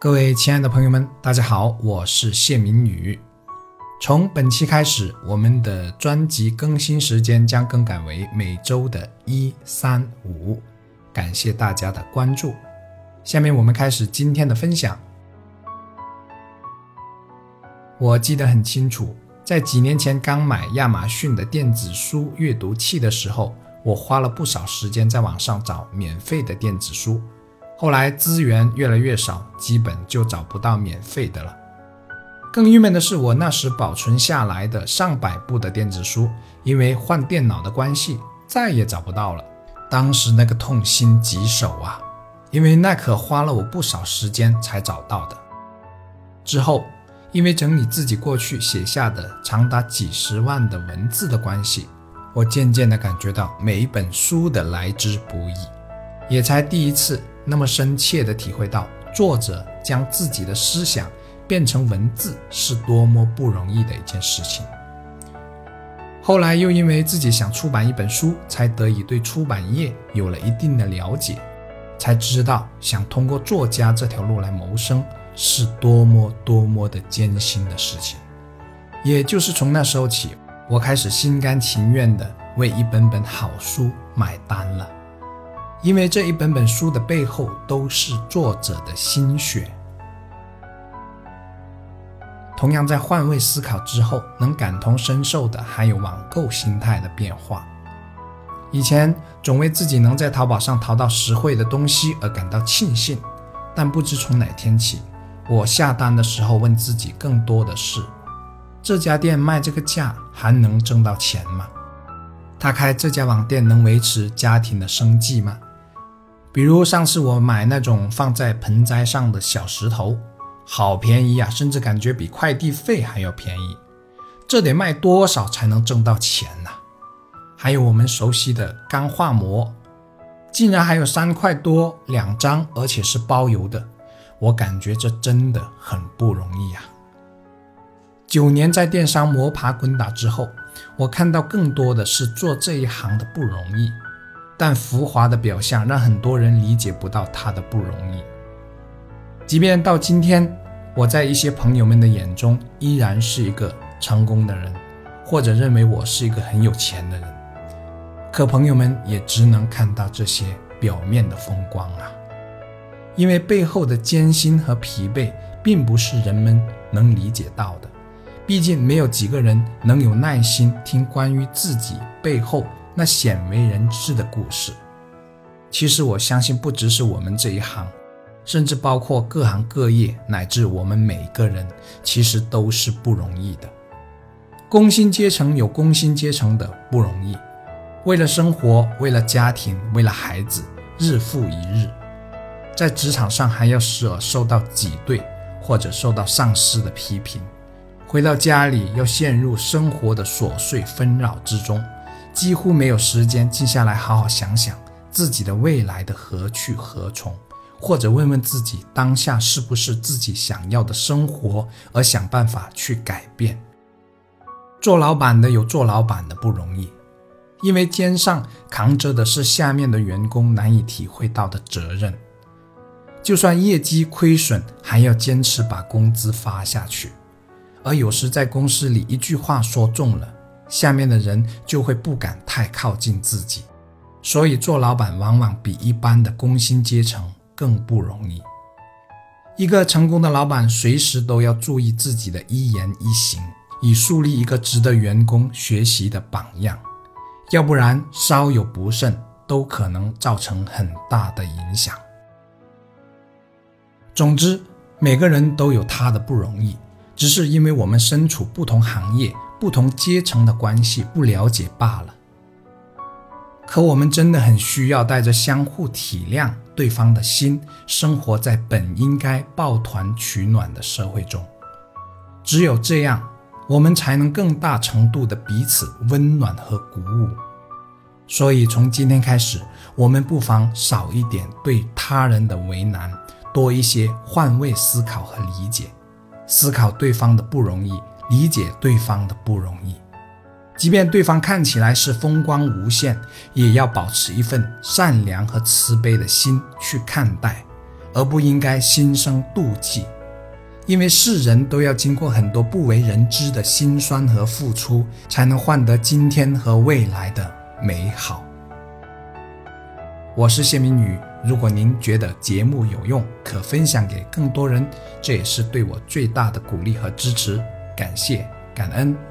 各位亲爱的朋友们，大家好，我是谢明宇。从本期开始，我们的专辑更新时间将更改为每周的一、三、五。感谢大家的关注。下面我们开始今天的分享。我记得很清楚，在几年前刚买亚马逊的电子书阅读器的时候，我花了不少时间在网上找免费的电子书。后来资源越来越少，基本就找不到免费的了。更郁闷的是，我那时保存下来的上百部的电子书，因为换电脑的关系，再也找不到了。当时那个痛心疾首啊，因为那可花了我不少时间才找到的。之后，因为整理自己过去写下的长达几十万的文字的关系，我渐渐地感觉到每一本书的来之不易，也才第一次。那么深切地体会到，作者将自己的思想变成文字是多么不容易的一件事情。后来又因为自己想出版一本书，才得以对出版业有了一定的了解，才知道想通过作家这条路来谋生是多么多么的艰辛的事情。也就是从那时候起，我开始心甘情愿地为一本本好书买单了。因为这一本本书的背后都是作者的心血。同样在换位思考之后，能感同身受的还有网购心态的变化。以前总为自己能在淘宝上淘到实惠的东西而感到庆幸，但不知从哪天起，我下单的时候问自己更多的是：这家店卖这个价还能挣到钱吗？他开这家网店能维持家庭的生计吗？比如上次我买那种放在盆栽上的小石头，好便宜啊，甚至感觉比快递费还要便宜。这得卖多少才能挣到钱呢？还有我们熟悉的钢化膜，竟然还有三块多两张，而且是包邮的。我感觉这真的很不容易啊。九年在电商摸爬滚打之后，我看到更多的是做这一行的不容易。但浮华的表象让很多人理解不到他的不容易。即便到今天，我在一些朋友们的眼中依然是一个成功的人，或者认为我是一个很有钱的人，可朋友们也只能看到这些表面的风光啊，因为背后的艰辛和疲惫并不是人们能理解到的。毕竟没有几个人能有耐心听关于自己背后。那鲜为人知的故事，其实我相信，不只是我们这一行，甚至包括各行各业，乃至我们每个人，其实都是不容易的。工薪阶层有工薪阶层的不容易，为了生活，为了家庭，为了孩子，日复一日，在职场上还要时而受到挤兑，或者受到上司的批评，回到家里要陷入生活的琐碎纷扰之中。几乎没有时间静下来好好想想自己的未来的何去何从，或者问问自己当下是不是自己想要的生活，而想办法去改变。做老板的有做老板的不容易，因为肩上扛着的是下面的员工难以体会到的责任。就算业绩亏损，还要坚持把工资发下去。而有时在公司里一句话说中了。下面的人就会不敢太靠近自己，所以做老板往往比一般的工薪阶层更不容易。一个成功的老板随时都要注意自己的一言一行，以树立一个值得员工学习的榜样，要不然稍有不慎都可能造成很大的影响。总之，每个人都有他的不容易，只是因为我们身处不同行业。不同阶层的关系不了解罢了。可我们真的很需要带着相互体谅对方的心，生活在本应该抱团取暖的社会中。只有这样，我们才能更大程度的彼此温暖和鼓舞。所以，从今天开始，我们不妨少一点对他人的为难，多一些换位思考和理解，思考对方的不容易。理解对方的不容易，即便对方看起来是风光无限，也要保持一份善良和慈悲的心去看待，而不应该心生妒忌。因为世人都要经过很多不为人知的辛酸和付出，才能换得今天和未来的美好。我是谢明宇，如果您觉得节目有用，可分享给更多人，这也是对我最大的鼓励和支持。感谢，感恩。